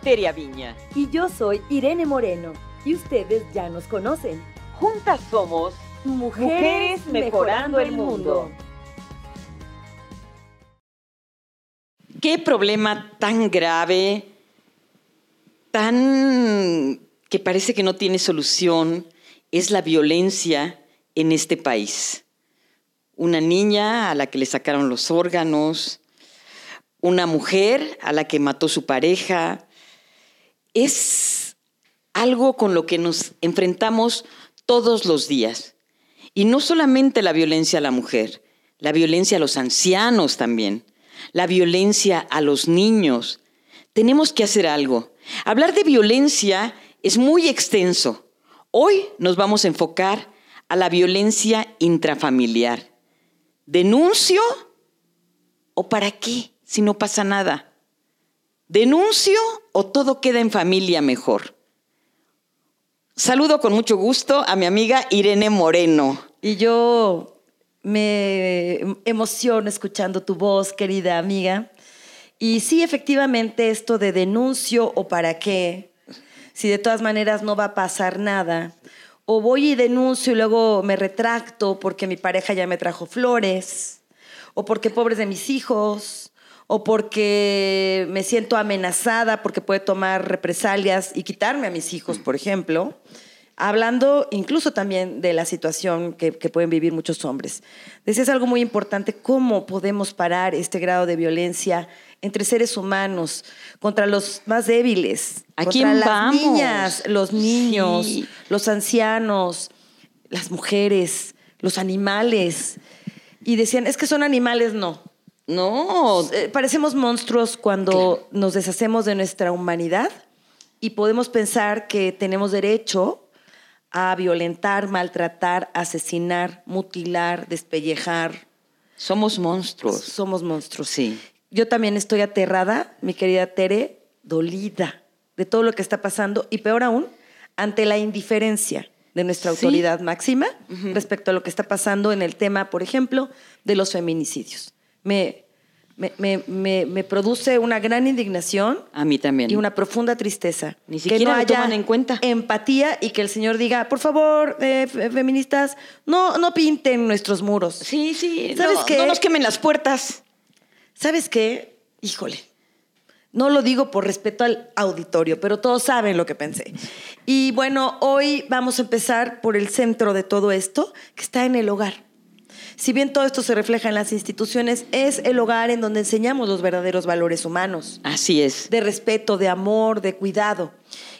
Teria Viña. Y yo soy Irene Moreno. Y ustedes ya nos conocen. Juntas somos Mujeres, mejorando el mundo. Qué problema tan grave, tan que parece que no tiene solución, es la violencia en este país. Una niña a la que le sacaron los órganos, una mujer a la que mató su pareja. Es algo con lo que nos enfrentamos todos los días. Y no solamente la violencia a la mujer, la violencia a los ancianos también, la violencia a los niños. Tenemos que hacer algo. Hablar de violencia es muy extenso. Hoy nos vamos a enfocar a la violencia intrafamiliar. ¿Denuncio o para qué si no pasa nada? ¿Denuncio o todo queda en familia mejor? Saludo con mucho gusto a mi amiga Irene Moreno. Y yo me emociono escuchando tu voz, querida amiga. Y sí, efectivamente, esto de denuncio o para qué, si de todas maneras no va a pasar nada, o voy y denuncio y luego me retracto porque mi pareja ya me trajo flores, o porque pobres de mis hijos, o porque me siento amenazada porque puede tomar represalias y quitarme a mis hijos, por ejemplo, hablando incluso también de la situación que, pueden vivir muchos hombres. Decías algo muy importante, ¿cómo podemos parar este grado de violencia entre seres humanos, contra los más débiles, ¿A contra quién las vamos? niñas, los niños, Sí. los ancianos, las mujeres, los animales? Y decían, es que son animales, no. No, Eh, parecemos monstruos cuando nos deshacemos de nuestra humanidad y podemos pensar que tenemos derecho a violentar, maltratar, asesinar, mutilar, despellejar. somos monstruos. Somos monstruos. Sí. Yo también estoy aterrada, mi querida Tere, dolida de todo lo que está pasando y peor aún, ante la indiferencia de nuestra Sí. autoridad máxima respecto a lo que está pasando en el tema, por ejemplo, de los feminicidios. Me, me, me- me- me produce una gran indignación A mí también. y una profunda tristeza. Ni que siquiera no lo toman en cuenta. Empatía y que el Señor diga, por favor, eh, fe- feministas, no, no pinten nuestros muros. Sí, sí. ¿Sabes no, qué? no nos quemen las puertas. ¿Sabes qué? Híjole. No lo digo por respeto al auditorio, pero todos saben lo que pensé. Y bueno, hoy vamos a empezar por el centro de todo esto, que está en el hogar. Si bien todo esto se refleja en las instituciones, es el hogar en donde enseñamos los verdaderos valores humanos, Así es. de respeto, de amor, de cuidado.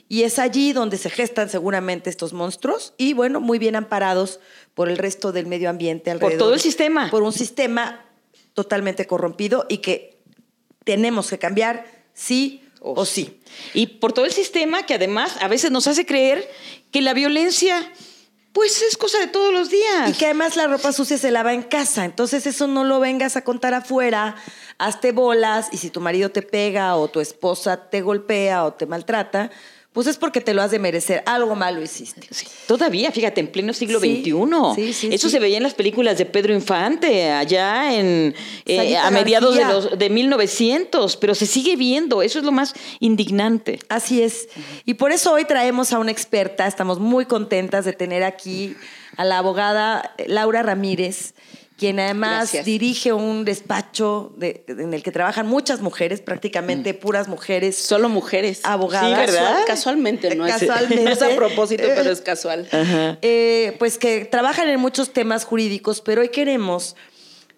Y es allí donde se gestan seguramente estos monstruos y bueno, muy bien amparados por el resto del medio ambiente alrededor. todo el sistema. Por un sistema totalmente corrompido y que tenemos que cambiar sí o, sí. Y por todo el sistema que además a veces nos hace creer que la violencia, pues es cosa de todos los días. Y que además la ropa sucia se lava en casa. Entonces eso no lo vengas a contar afuera, hazte bolas y si tu marido te pega o tu esposa te golpea o te maltrata, pues es porque te lo has de merecer. Algo malo hiciste. Sí, Todavía, fíjate, en pleno siglo Sí, XXI. sí, sí, Eso se veía en las películas de Pedro Infante, allá en eh, a mediados de, los, de 1900, pero se sigue viendo. Eso es lo más indignante. Así es. Y por eso hoy traemos a una experta. Estamos muy contentas de tener aquí a la abogada Laura Ramírez, quien además Gracias. dirige un despacho de- en el que trabajan muchas mujeres, prácticamente puras mujeres. Solo mujeres. Abogadas. Sí, ¿verdad? Casual- casualmente, no es- Casualmente. no es a propósito, pero es casual. Eh, pues que trabajan en muchos temas jurídicos, pero hoy queremos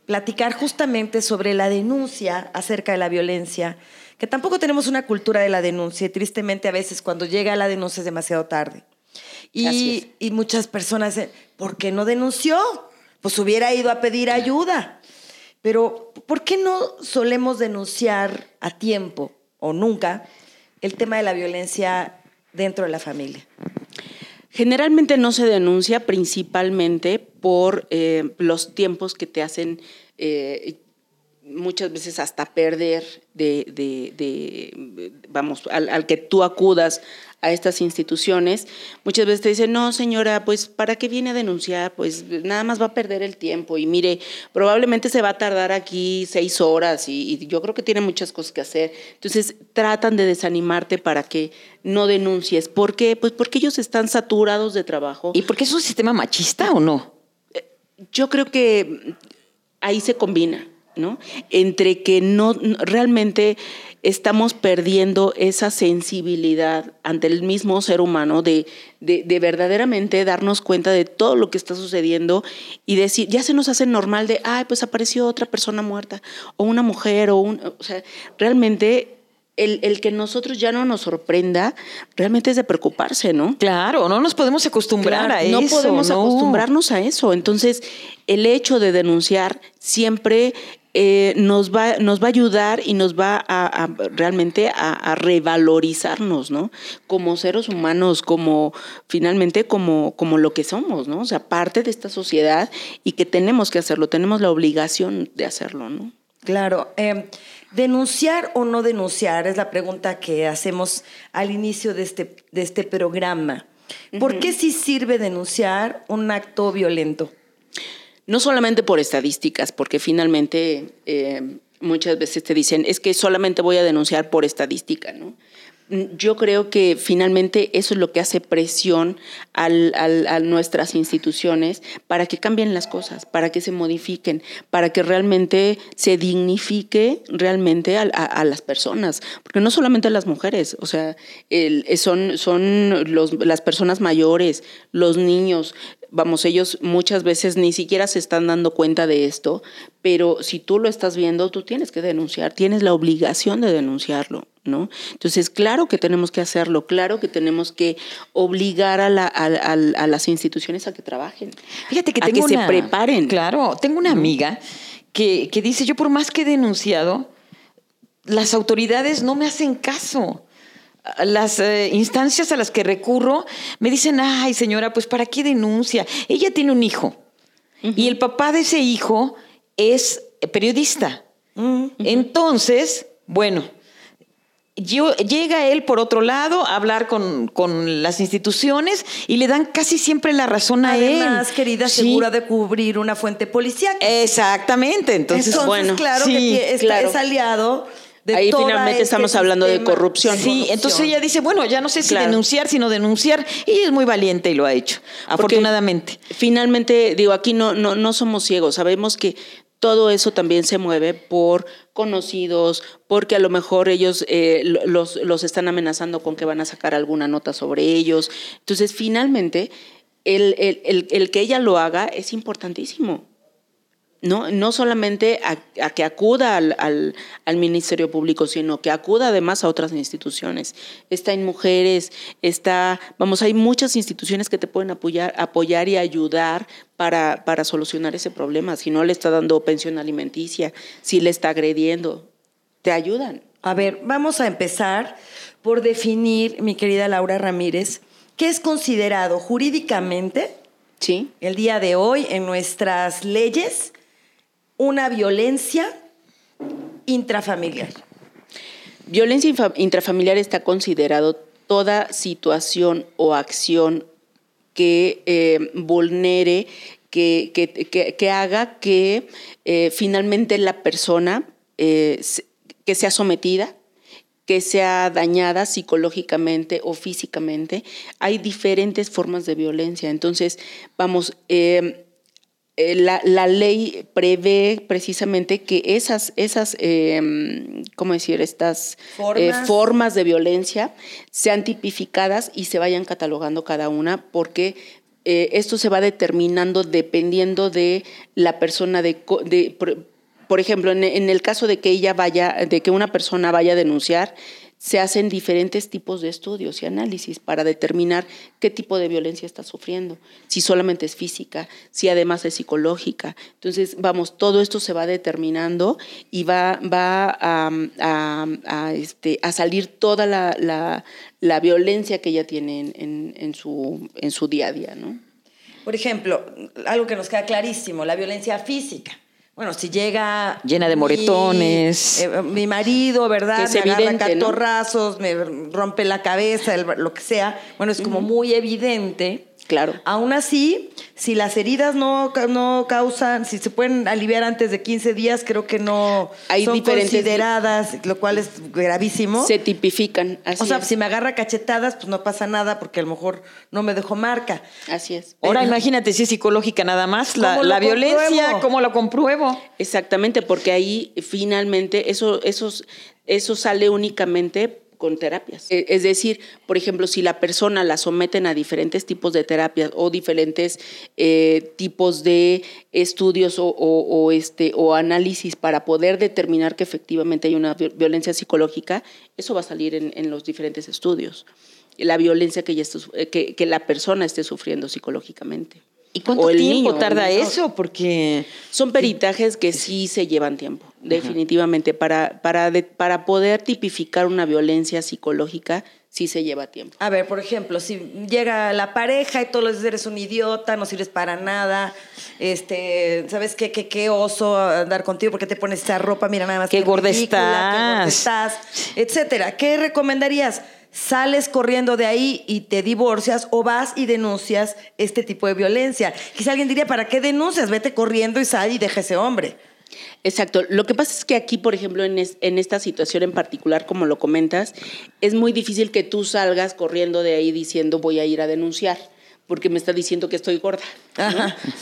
platicar justamente sobre la denuncia acerca de la violencia, que tampoco tenemos una cultura de la denuncia y tristemente a veces cuando llega la denuncia es demasiado tarde. Y, y muchas personas dicen, ¿por qué no denunció? Pues hubiera ido a pedir ayuda. Pero ¿por qué no solemos denunciar a tiempo o nunca el tema de la violencia dentro de la familia? Generalmente no se denuncia principalmente por eh, los tiempos que te hacen eh, muchas veces hasta perder de, de, de vamos, al, al, que tú acudas a estas instituciones, muchas veces te dicen, no señora, pues ¿para qué viene a denunciar? Pues nada más va a perder el tiempo y mire, probablemente se va a tardar aquí seis horas y, y yo creo que tiene muchas cosas que hacer. Entonces tratan de desanimarte para que no denuncies. ¿Por qué? Pues porque ellos están saturados de trabajo. ¿Y porque es un sistema machista o no? Yo creo que ahí se combina. ¿No? Entre que no realmente estamos perdiendo esa sensibilidad ante el mismo ser humano de, de, de, verdaderamente darnos cuenta de todo lo que está sucediendo y decir, ya se nos hace normal de, ay, pues apareció otra persona muerta, o una mujer, o un, o sea, realmente el, el, que nosotros ya no nos sorprenda realmente es de preocuparse, ¿no? Claro, no nos podemos acostumbrar claro, a no eso. No podemos acostumbrarnos a eso. Entonces, el hecho de denunciar siempre eh, nos, va, nos va a ayudar y nos va a, a realmente a, a, revalorizarnos, ¿no? Como seres humanos, como finalmente como, como lo que somos, ¿no? O sea, parte de esta sociedad y que tenemos que hacerlo, tenemos la obligación de hacerlo, ¿no? Claro. Eh, denunciar o no denunciar es la pregunta que hacemos al inicio de este, de este programa. ¿Por uh -huh. qué sí sirve denunciar un acto violento? No solamente por estadísticas, porque finalmente eh, muchas veces te dicen, es que solamente voy a denunciar por estadística, ¿no? Yo creo que finalmente eso es lo que hace presión al, a nuestras instituciones para que cambien las cosas, para que se modifiquen, para que realmente se dignifique realmente a, las personas, porque no solamente a las mujeres, o sea, son, son los, las personas mayores, los niños, vamos, ellos muchas veces ni siquiera se están dando cuenta de esto, pero si tú lo estás viendo, tú tienes que denunciar, tienes la obligación de denunciarlo, ¿no? Entonces, claro que tenemos que hacerlo, claro que tenemos que obligar a, la, a, a, a las instituciones a que trabajen, Fíjate que a que una, se preparen. Claro, tengo una amiga que, que dice, yo por más que he denunciado, las autoridades no me hacen caso las eh, instancias a las que recurro me dicen, ay señora, pues ¿para qué denuncia? Ella tiene un hijo uh -huh. y el papá de ese hijo es periodista. Uh -huh. Entonces, bueno, yo, llega él por otro lado a hablar con, con, las instituciones y le dan casi siempre la razón a Además, él. Además, querida, sí. segura de cubrir una fuente policial. Exactamente. Entonces, Entonces bueno, claro sí, que está, claro. es aliado de Ahí finalmente este estamos hablando de corrupción. Sí, corrupción. entonces ella dice, bueno, ya no sé si claro. denunciar, sino denunciar. Y es muy valiente y lo ha hecho, Porque afortunadamente. Finalmente, digo, aquí no, no, no somos ciegos, sabemos que todo eso también se mueve por conocidos, porque a lo mejor ellos eh, los, los están amenazando con que van a sacar alguna nota sobre ellos. Entonces, finalmente, el, el, el, el que ella lo haga es importantísimo. No, no solamente a, a que acuda al, al, al, Ministerio Público, sino que acuda además a otras instituciones. Está en mujeres, está, vamos, hay muchas instituciones que te pueden apoyar, apoyar y ayudar para, para solucionar ese problema. Si no le está dando pensión alimenticia, si le está agrediendo, te ayudan. A ver, vamos a empezar por definir, mi querida Laura Ramírez, qué es considerado jurídicamente ¿Sí? el día de hoy en nuestras leyes una violencia intrafamiliar. Violencia intrafamiliar está considerado toda situación o acción que eh, vulnere, que, que, que, haga que eh, finalmente la persona eh, que sea sometida, que sea dañada psicológicamente o físicamente. Hay diferentes formas de violencia. Entonces, vamos, la, la, ley prevé precisamente que esas, esas eh, ¿cómo decir? Estas formas. Eh, formas. de violencia sean tipificadas y se vayan catalogando cada una, porque eh, esto se va determinando dependiendo de la persona de, de por, por, ejemplo, en, en, el caso de que ella vaya, de que una persona vaya a denunciar, se hacen diferentes tipos de estudios y análisis para determinar qué tipo de violencia está sufriendo, si solamente es física, si además es psicológica. Entonces, vamos, todo esto se va determinando y va, va a, este, salir toda la, la, la, violencia que ella tiene en, en, en, su, en su día a día. ¿no? Por ejemplo, algo que nos queda clarísimo, la violencia física Bueno, si llega. Llena de moretones. Mi, eh, mi marido, ¿verdad? Que es me agarra evidente, ¿no? catorrazos, me rompe la cabeza, el- lo que sea. Bueno, es como muy evidente. Claro. Aún así, si las heridas no, ca- no causan, si se pueden aliviar antes de 15 días, creo que no Hay son diferentes- consideradas, lo cual es gravísimo. Se tipifican. Así o sea, es. si me agarra cachetadas, pues no pasa nada porque a lo mejor no me dejó marca. Así es. Ahora imagínate si es psicológica nada más, la, ¿Cómo lo la violencia? ¿cómo lo compruebo? Exactamente, porque ahí finalmente eso, esos- eso sale únicamente con terapias. E- Es decir, por ejemplo, si la persona la someten a diferentes tipos de terapias o diferentes eh, tipos de estudios o, este, o análisis para poder determinar que efectivamente hay una vi- violencia psicológica, eso va a salir en, los diferentes estudios. La violencia que, esté su- eh, que la persona esté sufriendo psicológicamente. ¿Y cuánto tiempo niño, tarda eso? Porque Son peritajes que sí se llevan tiempo, definitivamente. Para, para, de- para poder tipificar una violencia psicológica, sí se lleva tiempo. A ver, por ejemplo, si llega la pareja y todos los días eres un idiota, no sirves para nada, este, ¿sabes qué, qué, qué oso andar contigo? porque te pones esa ropa? Mira nada más. Qué gorda ridícula, qué gorda estás, etcétera. ¿Qué recomendarías? ¿Sales corriendo de ahí y te divorcias o vas y denuncias este tipo de violencia? Quizá alguien diría, ¿para qué denuncias? Vete corriendo y sal y deja ese hombre. Exacto. Lo que pasa es que aquí, por ejemplo, en, es- en esta situación en particular, como lo comentas, es muy difícil que tú salgas corriendo de ahí diciendo voy a ir a denunciar, porque me está diciendo que estoy gorda.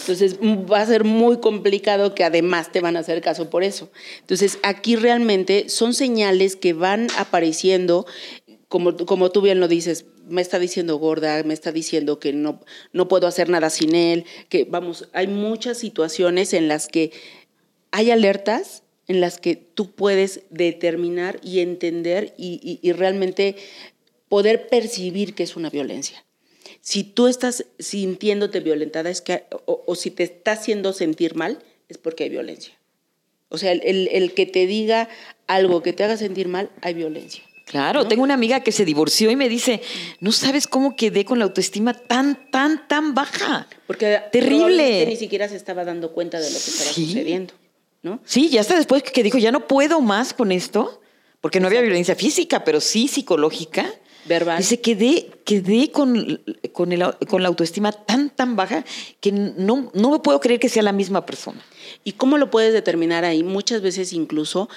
Entonces va a ser muy complicado que además te van a hacer caso por eso. Entonces aquí realmente son señales que van apareciendo, como, como tú bien lo dices, me está diciendo gorda, me está diciendo que no, no puedo hacer nada sin él, que vamos, hay muchas situaciones en las que hay alertas en las que tú puedes determinar y entender y, realmente poder percibir que es una violencia. Si tú estás sintiéndote violentada es que, o, si te está haciendo sentir mal, es porque hay violencia. O sea, el- el que te diga algo que te haga sentir mal, hay violencia. Claro, tengo una amiga que se divorció y me dice, no sabes cómo quedé con la autoestima tan, tan, tan baja. Porque Terrible. ni siquiera se estaba dando cuenta de lo que estaba Sí. sucediendo. ¿no? Sí, ya hasta después que dijo, ya no puedo más con esto, porque no había violencia física, pero sí psicológica. Verbal. Dice, quedé, quedé con, con, el- con la autoestima tan, tan baja que no, no me puedo creer que sea la misma persona. ¿Y cómo lo puedes determinar ahí? Muchas veces incluso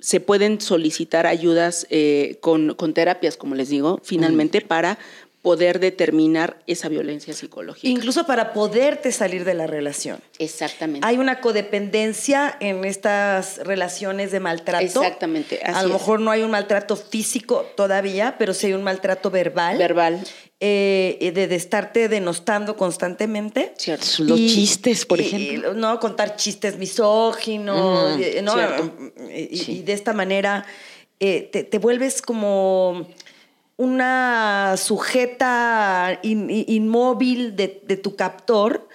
se pueden solicitar ayudas eh, con, con terapias, como les digo, finalmente para poder determinar esa violencia psicológica. Incluso para poderte salir de la relación. Exactamente. Hay una codependencia en estas relaciones de maltrato. Exactamente, así A lo es. mejor no hay un maltrato físico todavía, pero sí hay un maltrato verbal. Verbal. Eh, de, de estarte denostando constantemente. Cierto. Los chistes, por y- ejemplo. y, no, contar chistes misóginos. Mm, y- ¿no? Y, Sí. y de esta manera eh, te, te vuelves como una sujeta in- in- inmóvil de, de tu captor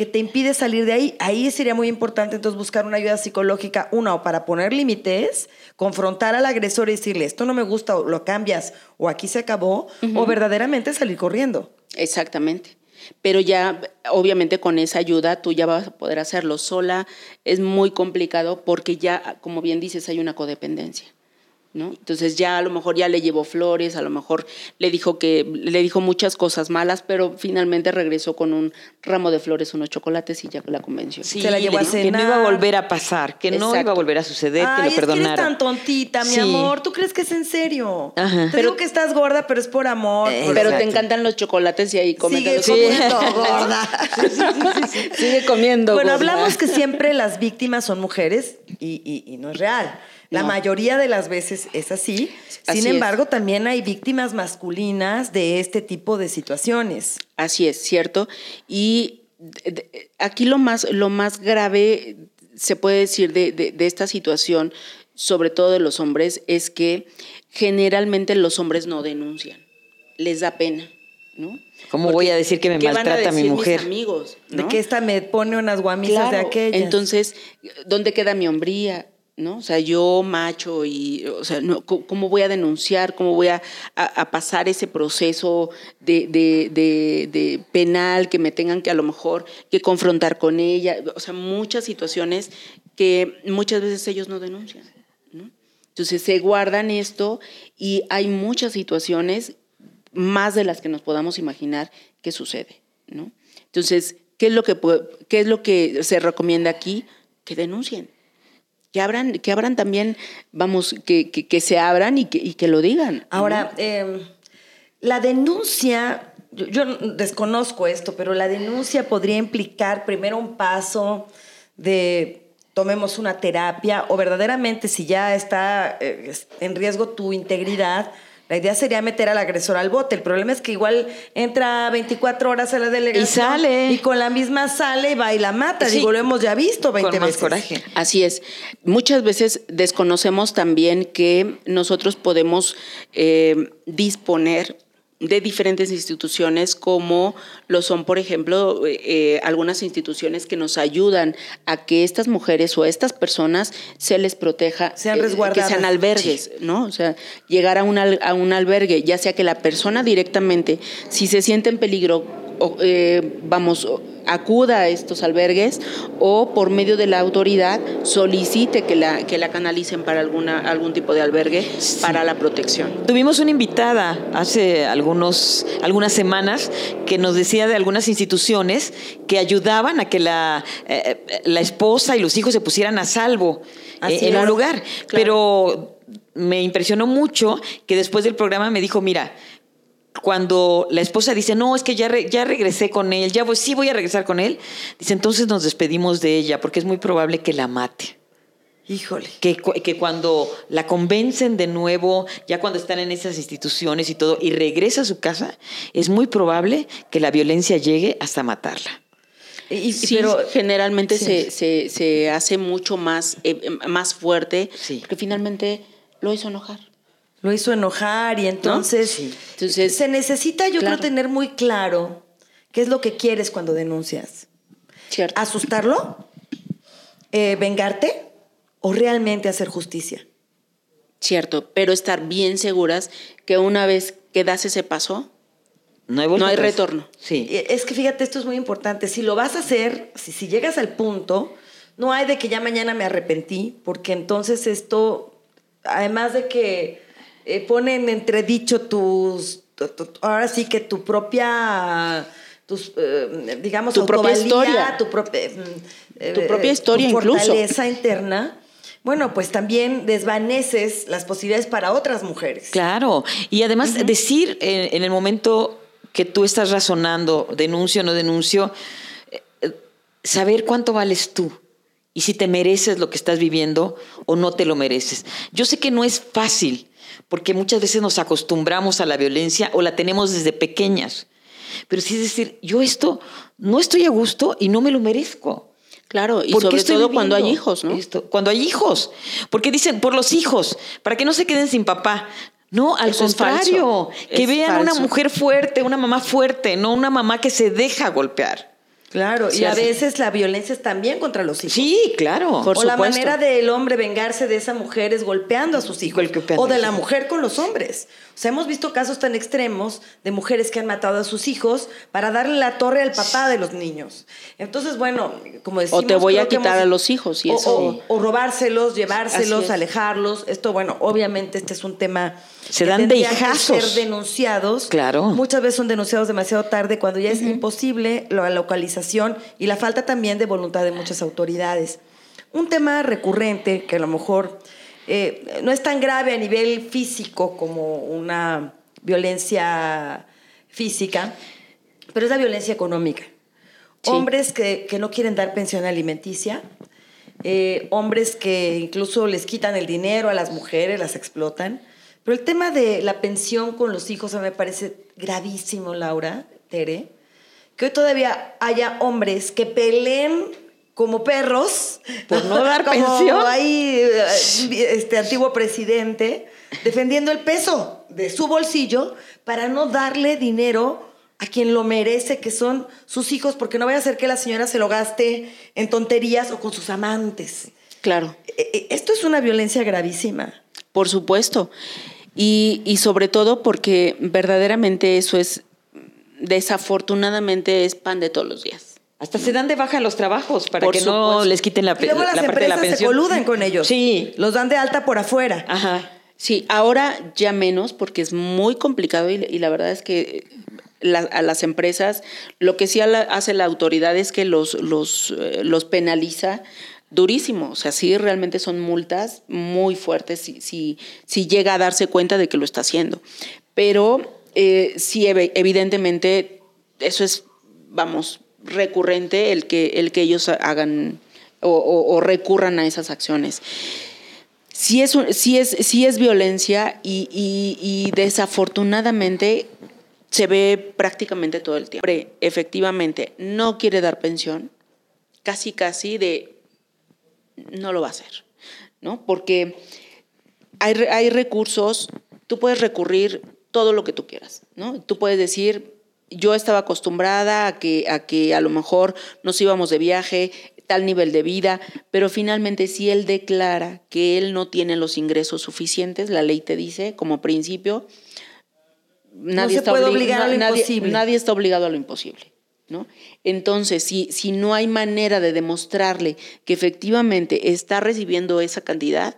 que te impide salir de ahí. Ahí sería muy importante entonces buscar una ayuda psicológica, una, o para poner límites, confrontar al agresor y decirle, esto no me gusta, o lo cambias, o aquí se acabó, o verdaderamente salir corriendo. Exactamente. Pero ya, obviamente, con esa ayuda tú ya vas a poder hacerlo. Sola es muy complicado porque ya, como bien dices, hay una codependencia. ¿No? Entonces ya a lo mejor ya le llevó flores, a lo mejor le dijo que le dijo muchas cosas malas, pero finalmente regresó con un ramo de flores, unos chocolates y ya la convenció. Se la llevó le a dijo que no iba a cenar. volver a pasar, que no Exacto. iba a volver a suceder, Ay, que lo es que eres perdonara. tan tontita, mi Sí. amor. ¿Tú crees que es en serio? Ajá. Te Pero- digo que estás gorda, pero es por amor. Eh, por- Pero te encantan los chocolates y ahí Sigue cómetelos. comiendo, gorda. Sigue comiendo. Bueno, gorda. hablamos que siempre las víctimas son mujeres y, y- y no es real. La No. mayoría de las veces es así. Así Sin es. embargo, también hay víctimas masculinas de este tipo de situaciones. Así es, cierto. Y de- de- aquí lo más, lo más grave, se puede decir, de, de- de esta situación, sobre todo de los hombres, es que generalmente los hombres no denuncian. Les da pena, ¿no? ¿Cómo voy a decir que me ¿Qué van a maltrata mi decir mujer? Mis amigos, De ¿no? que esta me pone unas guamisas de aquellas. Entonces, ¿dónde queda mi hombría? ¿No? O sea, yo macho y, o sea, no, ¿cómo voy a denunciar? ¿Cómo voy a, a- pasar ese proceso de- de penal que me tengan que a lo mejor que confrontar con ella? O sea, muchas situaciones que muchas veces ellos no denuncian. Entonces se guardan esto y hay muchas situaciones, más de las que nos podamos imaginar, que sucede. ¿no? Entonces, ¿qué es, lo que, ¿qué es lo que se recomienda aquí? Que denuncien. Que abran, que abran también, vamos, que, que, se abran y que, y que, lo digan. Ahora, em, la denuncia, yo, desconozco esto, pero la denuncia podría implicar primero un paso de tomemos una terapia o verdaderamente si ya está eh, en riesgo tu integridad, la idea sería meter al agresor al bote. El problema es que igual entra 24 horas a la delegación. Y sale. Y con la misma sale y va y la mata. Digo, lo hemos ya visto 20 con veces. coraje. Así es. Muchas veces desconocemos también que nosotros podemos eh, disponer de diferentes instituciones como lo son, por ejemplo, eh, eh, algunas instituciones que nos ayudan a que estas mujeres o estas personas se les proteja, sean eh, resguardadas. que sean albergues, ¿no? O sea, llegar a un, a un albergue, ya sea que la persona directamente, si se siente en peligro, vamos, acuda a estos albergues o por medio de la autoridad solicite que la, que la canalicen para alguna, algún tipo de albergue para la protección. Tuvimos una invitada hace algunos, algunas semanas que nos decía de algunas instituciones que ayudaban a que la, eh, la esposa y los hijos se pusieran a salvo eh, en un lugar. Pero me impresionó mucho que después del programa me dijo, mira, cuando la esposa dice, no, es que ya, ya regresé con él, ya voy, sí voy a regresar con él, dice, entonces nos despedimos de ella, porque es muy probable que la mate. Híjole. Que, que, cuando la convencen de nuevo, ya cuando están en esas instituciones y todo, y regresa a su casa, es muy probable que la violencia llegue hasta matarla. Y, pero generalmente se, se, se, hace mucho más, eh, más fuerte, porque finalmente lo hizo enojar lo hizo enojar y entonces, entonces se necesita yo creo tener muy claro qué es lo que quieres cuando denuncias. Cierto. ¿Asustarlo? Eh, ¿Vengarte? ¿O realmente hacer justicia? Cierto, pero estar bien seguras que una vez que das ese paso, no hay, retorno. Sí. Es que fíjate, esto es muy importante. Si lo vas a hacer, si, si llegas al punto, no hay de que ya mañana me arrepentí, porque entonces esto, además de que eh, ponen entredicho tus, ahora sí que tu propia, tus, eh, digamos, tu propia historia, tu, propia, eh, tu propia historia tu fortaleza interna. Bueno, pues también desvaneces las posibilidades para otras mujeres. Claro, y además decir en, el momento que tú estás razonando, denuncio o no denuncio, saber cuánto vales tú y si te mereces lo que estás viviendo o no te lo mereces. Yo sé que no es fácil, porque muchas veces nos acostumbramos a la violencia o la tenemos desde pequeñas. Pero sí es decir, yo esto no estoy a gusto y no me lo merezco. Claro, y sobre todo cuando hay hijos, ¿no? Cuando hay hijos. Porque dicen, por los hijos, para que no se queden sin papá. No, al contrario, que vean una mujer fuerte, una mamá fuerte, no una mamá que se deja golpear. Claro, y a veces la violencia es también contra los hijos. Sí, claro. o la manera del hombre vengarse de esa mujer es golpeando a sus hijos. O de la mujer con los hombres. O sea, hemos visto casos tan extremos de mujeres que han matado a sus hijos para darle la torre al papá de los niños. Entonces, bueno, como decimos... O te voy a quitar a los hijos y eso. O, robárselos, llevárselos, alejarlos. Esto, bueno, obviamente este es un tema se dan de ser denunciados. Claro. Muchas veces son denunciados demasiado tarde cuando ya es imposible la localización y la falta también de voluntad de muchas autoridades. Un tema recurrente que a lo mejor eh, no es tan grave a nivel físico como una violencia física, pero es la violencia económica. Hombres que, no quieren dar pensión alimenticia, eh, hombres que incluso les quitan el dinero a las mujeres, las explotan, pero el tema de la pensión con los hijos a mí me parece gravísimo, Laura, Tere, que hoy todavía haya hombres que peleen como perros por no dar como pensión. Hay este antiguo presidente defendiendo el peso de su bolsillo para no darle dinero a quien lo merece, que son sus hijos, porque no vaya a ser que la señora se lo gaste en tonterías o con sus amantes. Claro. E, e, esto es una violencia gravísima. Por supuesto. Y, sobre todo porque verdaderamente eso es, desafortunadamente, es pan de todos los días. Hasta se dan de baja en los trabajos para Por que no supuesto. les quiten la, Y luego la las parte de la empresas se pensión. coluden con ellos. Sí. Los dan de alta por afuera. Ajá. Sí, ahora ya menos porque es muy complicado y, y la verdad es que la- a las empresas lo que sí la- hace la autoridad es que los, los, eh, los penaliza durísimo. O sea, sí realmente son multas muy fuertes si, si, si llega a darse cuenta de que lo está haciendo. Pero eh, sí, ev- evidentemente, eso es, vamos, recurrente el que, el que ellos hagan o- recurran a esas acciones sí es, sí es, sí es violencia y, y- desafortunadamente se ve prácticamente todo el tiempo. Efectivamente, no quiere dar pensión, casi casi de no lo va a hacer, ¿no? Porque hay, hay recursos, tú puedes recurrir todo lo que tú quieras, ¿no? Tú puedes decir, yo estaba acostumbrada a que, a que a lo mejor nos íbamos de viaje, tal nivel de vida, pero finalmente si él declara que él no tiene los ingresos suficientes, la ley te dice como principio, nadie, está, puede obli- obligar a lo nadie- imposible. nadie está obligado a lo imposible. ¿No? Entonces, si, si no hay manera de demostrarle que efectivamente está recibiendo esa cantidad,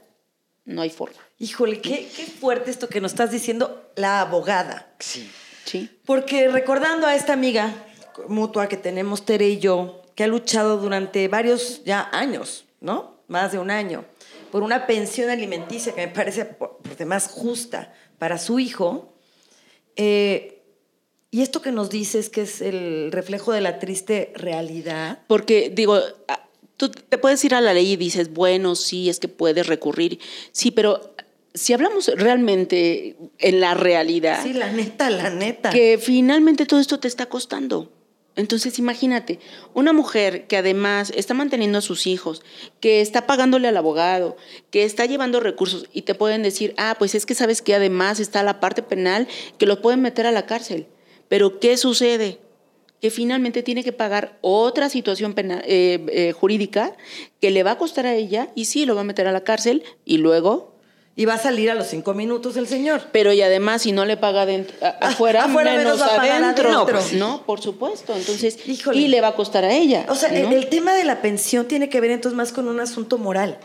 no hay forma. Híjole, qué, qué fuerte esto que nos estás diciendo la abogada. Sí. ¿sí? Porque recordando a esta amiga mutua que tenemos Tere y yo, que ha luchado durante varios ya años, ¿no? Más de un año, por una pensión alimenticia que me parece por, por demás justa para su hijo. eh, y esto que nos dices que es el reflejo de la triste realidad. Porque digo, tú te puedes ir a la ley y dices, bueno, sí, es que puedes recurrir. Sí, pero si hablamos realmente en la realidad, Sí, la neta, la neta. que finalmente todo esto te está costando. Entonces, imagínate, una mujer que además está manteniendo a sus hijos, que está pagándole al abogado, que está llevando recursos y te pueden decir, ah, pues es que sabes que además está la parte penal que lo pueden meter a la cárcel. Pero, ¿qué sucede? Que finalmente tiene que pagar otra situación penal, eh, eh, jurídica que le va a costar a ella y sí, lo va a meter a la cárcel y luego Y va a salir a los cinco minutos el señor. pero y además, si no le paga dentro, a- Ah, afuera, afuera menos, menos va a pagar adentro. adentro. No, pues, no, por supuesto. Entonces, Híjole. y le va a costar a ella. O sea, el- el, tema de la pensión tiene que ver entonces más con un asunto moral,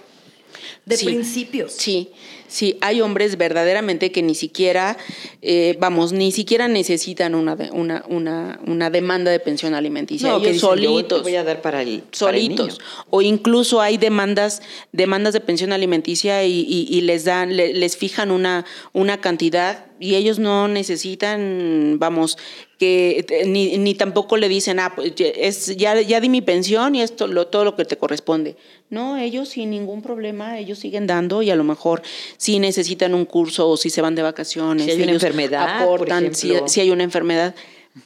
de Sí. principios. Sí, sí, hay hombres verdaderamente que ni siquiera, eh, vamos, ni siquiera necesitan una, de- una, una, una demanda de pensión alimenticia. No, que yo solitos. voy a dar para el, para el solitos. niño. O incluso hay demandas, demandas de pensión alimenticia y, y- y les dan, le- les fijan una, una cantidad y ellos no necesitan, vamos, que eh, ni, ni tampoco le dicen, ah, pues es, ya, ya di mi pensión y esto lo, todo lo que te corresponde. No, ellos sin ningún problema, ellos siguen dando y a lo mejor si necesitan un curso o si se van de vacaciones. Si hay una enfermedad, por aportan, si, ejemplo. si hay una enfermedad.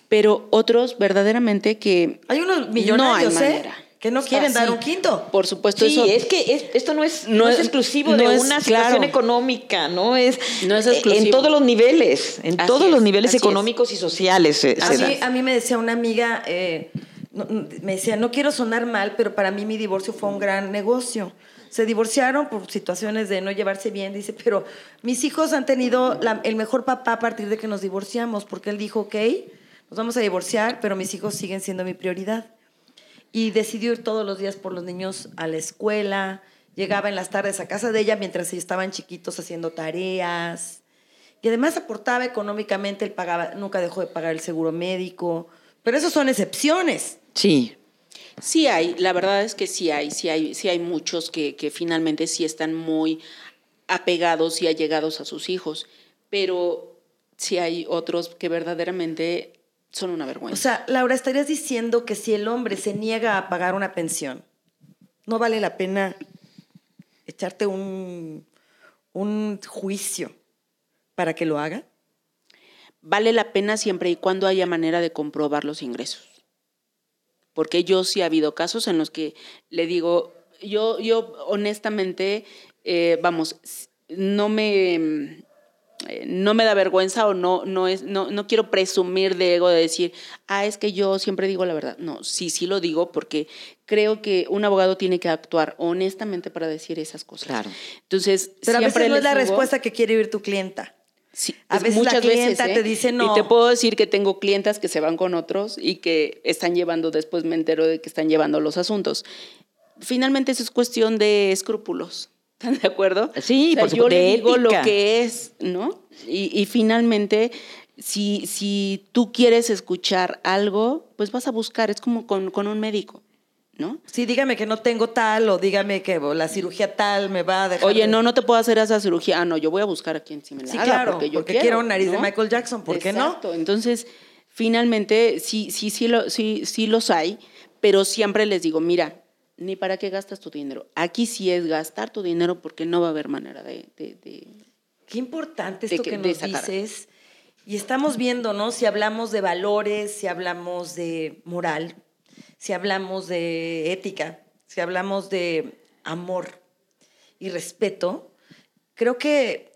Pero otros verdaderamente que Hay unos no hay millonarios, ¿eh? manera. Que no quieren Ah, dar sí. un quinto. Por supuesto, Sí, eso es que es- esto no es, No no es es- exclusivo no de es- una situación claro. económica, ¿no? Es, No es eh, exclusivo. en todos los niveles, en Así todos es, los niveles económicos y sociales se, A se mí, da. a mí me decía una amiga, eh, no- me decía, no quiero sonar mal, pero para mí mi divorcio fue un gran negocio. Se divorciaron por situaciones de no llevarse bien, dice, pero mis hijos han tenido la- el mejor papá a partir de que nos divorciamos, porque él dijo, ok, nos vamos a divorciar, pero mis hijos siguen siendo mi prioridad. Y decidió ir todos los días por los niños a la escuela, llegaba en las tardes a casa de ella mientras ellos estaban chiquitos haciendo tareas. Y además aportaba económicamente, él pagaba, nunca dejó de pagar el seguro médico. Pero esas son excepciones. Sí. Sí hay, la verdad es que sí hay, sí hay, sí hay muchos que, que finalmente sí están muy apegados y allegados a sus hijos, pero sí hay otros que verdaderamente son una O vergüenza. sea, Laura, estarías diciendo que si el hombre se niega a pagar una pensión, no vale la pena echarte un, un juicio para que lo haga. vale la pena siempre y cuando haya manera de comprobar los ingresos. Porque yo sí ha habido casos en los que le digo, yo, yo honestamente, eh, vamos, no me, no me da vergüenza o no, no, es, no, no quiero presumir de ego de decir, ah, es que yo siempre digo la verdad. No, sí, sí lo digo porque creo que un abogado tiene que actuar honestamente para decir esas cosas. Claro. Entonces, Pero a veces no es la digo- respuesta que quiere oír tu clienta. Sí, A veces la clienta ¿eh? te dice no. Y te puedo decir que tengo clientas que se van con otros y que están llevando, después me entero de que están llevando los asuntos. Finalmente eso es cuestión de escrúpulos. ¿Están de acuerdo? Sí, por yo le digo lo que es, ¿no? Y, y finalmente, si, si tú quieres escuchar algo, pues vas a buscar, es como con, con un médico, ¿no? Sí, dígame que no tengo tal o dígame que la cirugía tal me va a dejar. Oye, de- no, no te puedo hacer esa cirugía. Ah, no, yo voy a buscar a quien sí me la Sí, haga claro, porque yo porque quiero, quiero un nariz de. Michael Jackson, ¿por qué no? Exacto. Entonces, finalmente, sí, sí, sí, lo, sí, sí los hay, pero siempre les digo, mira, ni para qué gastas tu dinero. Aquí sí es gastar tu dinero porque no va a haber manera de... de- de- Qué importante de esto que- que de nos dices. Y estamos viendo, ¿no? Si hablamos de valores, si hablamos de moral, si hablamos de ética, si hablamos de amor y respeto, creo que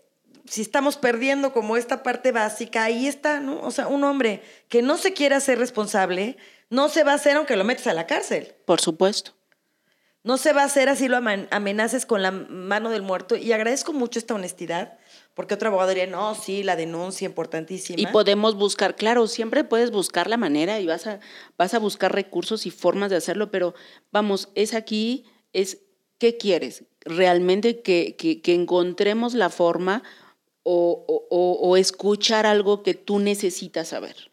si estamos perdiendo como esta parte básica, ahí está, ¿no? O sea, un hombre que no se quiera ser responsable, no se va a hacer aunque lo metes a la cárcel. Por supuesto. No se va a hacer así lo amenaces con la mano del muerto. Y agradezco mucho esta honestidad, porque otro abogado diría, no, sí, la denuncia importantísima. Y podemos buscar, claro, siempre puedes buscar la manera y vas a, vas a buscar recursos y formas de hacerlo, pero vamos, es aquí, es, ¿qué quieres? Realmente que, que- que encontremos la forma o, o- o- o escuchar algo que tú necesitas saber.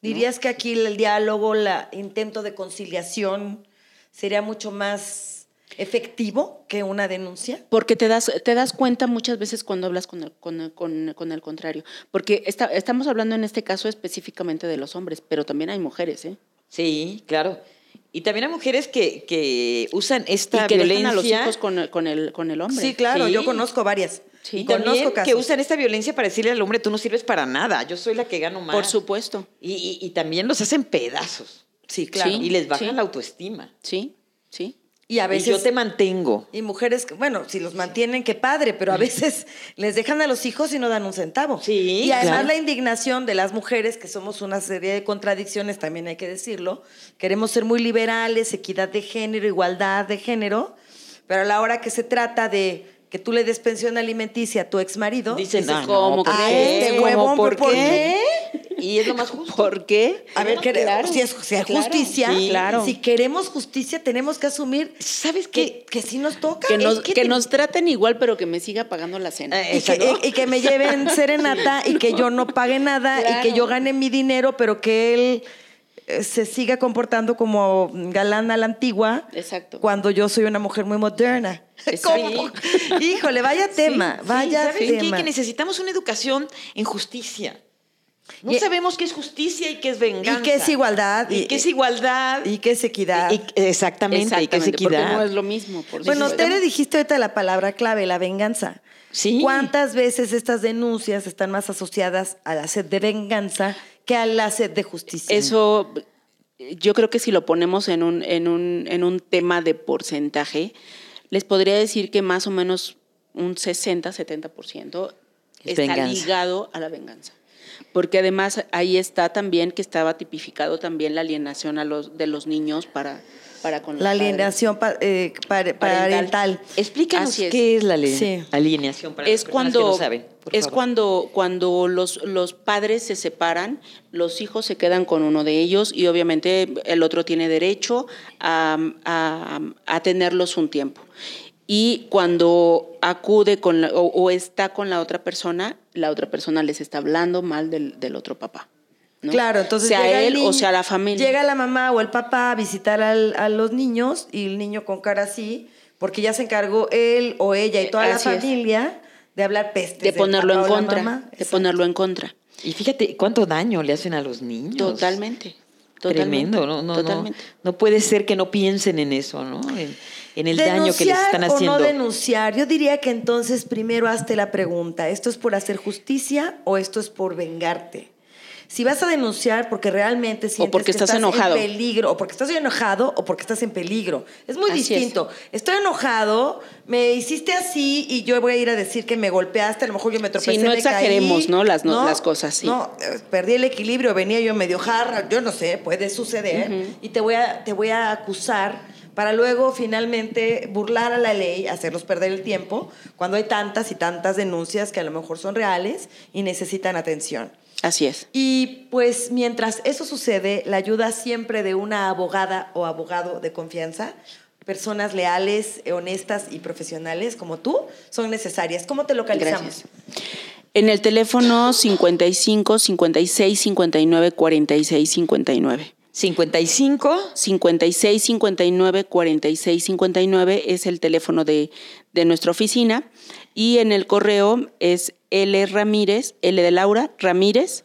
¿Dirías que aquí el diálogo, el intento de conciliación sería mucho más efectivo que una denuncia? Porque te das, te das cuenta muchas veces cuando hablas con el, con el- con- con el contrario. Porque está- estamos hablando en este caso específicamente de los hombres, pero también hay mujeres, ¿eh? Sí, claro. Y también hay mujeres que, que usan esta y que violencia. dejan a los hijos con, el- con, el, con el hombre. Sí, claro, Sí. yo conozco varias. Sí. Y conozco casos. que usan esta violencia para decirle al hombre, tú no sirves para nada, yo soy la que gano más. Por supuesto. Y, y- y también los hacen pedazos. Sí, claro. Sí. Y les bajan sí. la autoestima. Sí, sí. Y a Y veces... yo te mantengo. Y mujeres, bueno, si los mantienen, qué padre, pero a veces les dejan a los hijos y no dan un centavo. Sí, Y además claro. la indignación de las mujeres, que somos una serie de contradicciones, también hay que decirlo. Queremos ser muy liberales, equidad de género, igualdad de género, pero a la hora que se trata de que tú le des pensión alimenticia a tu ex marido, Dicen, ah, ¿cómo no, ¿por "Ah, qué? este ¿Cómo huevón, por ¿por qué? Y es lo más justo. ¿Por qué? A ver, No, que- claro, si, es, si hay claro, justicia, sí, claro. si queremos justicia, tenemos que asumir ¿Sabes que, qué? que sí nos toca. Que nos, Es que que te- nos traten igual, pero que me siga pagando la cena. Eh, Y que, Esa, ¿no? y- y que me lleven serenata y que yo no pague nada y que yo gane mi dinero, pero que él eh, se siga comportando como galán a la antigua. Exacto. Cuando yo soy una mujer muy moderna. ¿Cómo? Híjole, vaya tema, Sí, vaya ¿sabes qué? tema. Que necesitamos una educación en justicia. No Y- sabemos qué es justicia y qué es venganza. Y qué es igualdad. Y, qué es igualdad. Y qué es equidad. Y- exactamente, y qué es Exactamente, porque equidad. no es lo mismo. Por bueno, supuesto. Tere, dijiste ahorita la palabra clave, la venganza. Sí. ¿Cuántas veces estas denuncias están más asociadas a la sed de venganza que a la sed de justicia? Eso, yo creo que si lo ponemos en un, en un, en un tema de porcentaje, les podría decir que más o menos un 60-70% Es está venganza. ligado a la venganza. Porque además ahí está también que estaba tipificado también la alienación a los, de los niños para, para con los La alienación pa- eh, pare- parental. Explícanos Así es. qué es la Sí. alienación para es cuando que no saben. por es favor. cuando cuando los los padres se separan los hijos se quedan con uno de ellos y obviamente el otro tiene derecho a, a- a tenerlos un tiempo y cuando acude con la- o, o está con la otra persona la otra persona les está hablando mal del, del otro papá ¿no? Claro, entonces sea llega el él o sea la familia Llega la mamá o el papá a visitar al- a los niños y el niño con cara así, porque ya se encargó él o ella y toda la es. familia de hablar pestes. de del ponerlo papá en contra mamá. de Exacto. ponerlo en contra Y fíjate cuánto daño le hacen a los niños. totalmente totalmente Tremendo, no, no, totalmente no, no puede ser que no piensen en eso, ¿no? En, en el daño que les ¿Denunciar están haciendo. o no denunciar? Yo diría que entonces primero hazte la pregunta, ¿esto es por hacer justicia o esto es por vengarte? Si vas a denunciar porque realmente sientes porque que estás estás enojado. en peligro, o porque estás enojado o porque estás en peligro. Es muy Así es. distinto. Estoy enojado, me hiciste así y yo voy a ir a decir que me golpeaste, a lo mejor yo me tropecé, no me exageremos, caí. ¿no? Las- no- las cosas, sí. No, eh, perdí el equilibrio, venía yo medio jarra, yo no sé, puede suceder y te voy a te voy a acusar para luego finalmente burlar a la ley, hacerlos perder el tiempo, cuando hay tantas y tantas denuncias que a lo mejor son reales y necesitan atención. Así es. Y pues mientras eso sucede, la ayuda siempre de una abogada o abogado de confianza, personas leales, honestas y profesionales como tú, son necesarias. ¿Cómo te localizamos? Gracias. En el teléfono 55 56 59 46 59. 55 56 59 46 59 es el teléfono de, de nuestra oficina y en el correo es L Ramírez, L de Laura, Ramírez,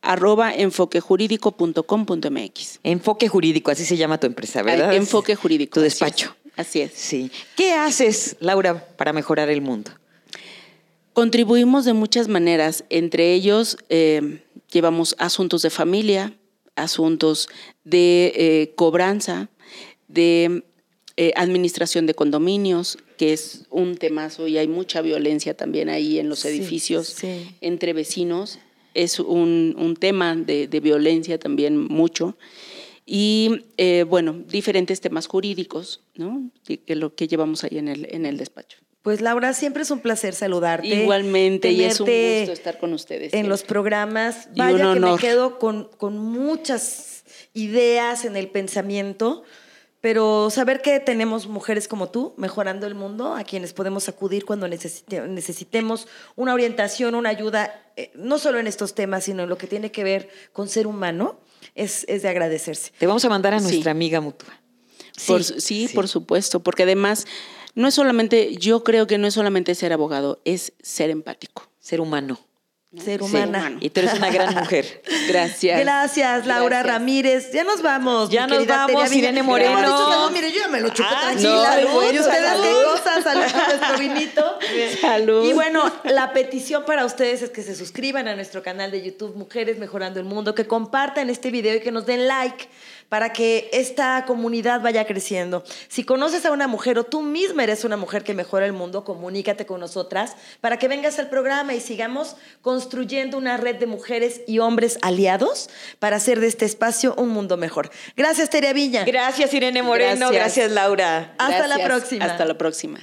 arroba enfoquejurídico.com.mx. Enfoque Jurídico, así se llama tu empresa, ¿verdad? Enfoque Jurídico. Tu así despacho. es, Así es. Sí. ¿Qué haces, Laura, para mejorar el mundo? Contribuimos de muchas maneras, entre ellos eh, llevamos asuntos de familia, asuntos de eh, cobranza, de eh, administración de condominios, que es un temazo y hay mucha violencia también ahí en los Sí, edificios sí. entre vecinos. Es un, un tema de, de violencia también mucho. Y eh, bueno, diferentes temas jurídicos, ¿no? Que, que lo que llevamos ahí en el, en el despacho. Pues Laura, siempre es un placer saludarte. Igualmente, y es un gusto estar con ustedes. En sí. los programas. Vaya que me quedo con, con muchas ideas en el pensamiento, pero saber que tenemos mujeres como tú mejorando el mundo, a quienes podemos acudir cuando necesite- necesitemos una orientación, una ayuda, eh, no solo en estos temas, sino en lo que tiene que ver con ser humano, es, es de agradecerse. Te vamos a mandar a Sí. nuestra amiga mutua. Por su- sí, por supuesto, porque además no es solamente, yo creo que no es solamente ser abogado, es ser empático. Ser humano. Ser Ser humana. Y tú eres una gran mujer. Gracias. Gracias, Laura Gracias. Ramírez. Ya nos vamos. Ya nos vamos. Irene Moreno. Dicho mire, yo ya me lo chupo Ah, tranquila. no, ¿Y ustedes salud. qué cosas? Salud con nuestro vinito. Salud. Y bueno, la petición para ustedes es que se suscriban a nuestro canal de YouTube Mujeres Mejorando el Mundo, que compartan este video y que nos den like para que esta comunidad vaya creciendo. Si conoces a una mujer o tú misma eres una mujer que mejora el mundo, comunícate con nosotras para que vengas al programa y sigamos construyendo una red de mujeres y hombres aliados para hacer de este espacio un mundo mejor. Gracias, Tere Villa. Gracias, Irene Moreno. Gracias. Gracias, Laura. Hasta la próxima. Hasta la próxima.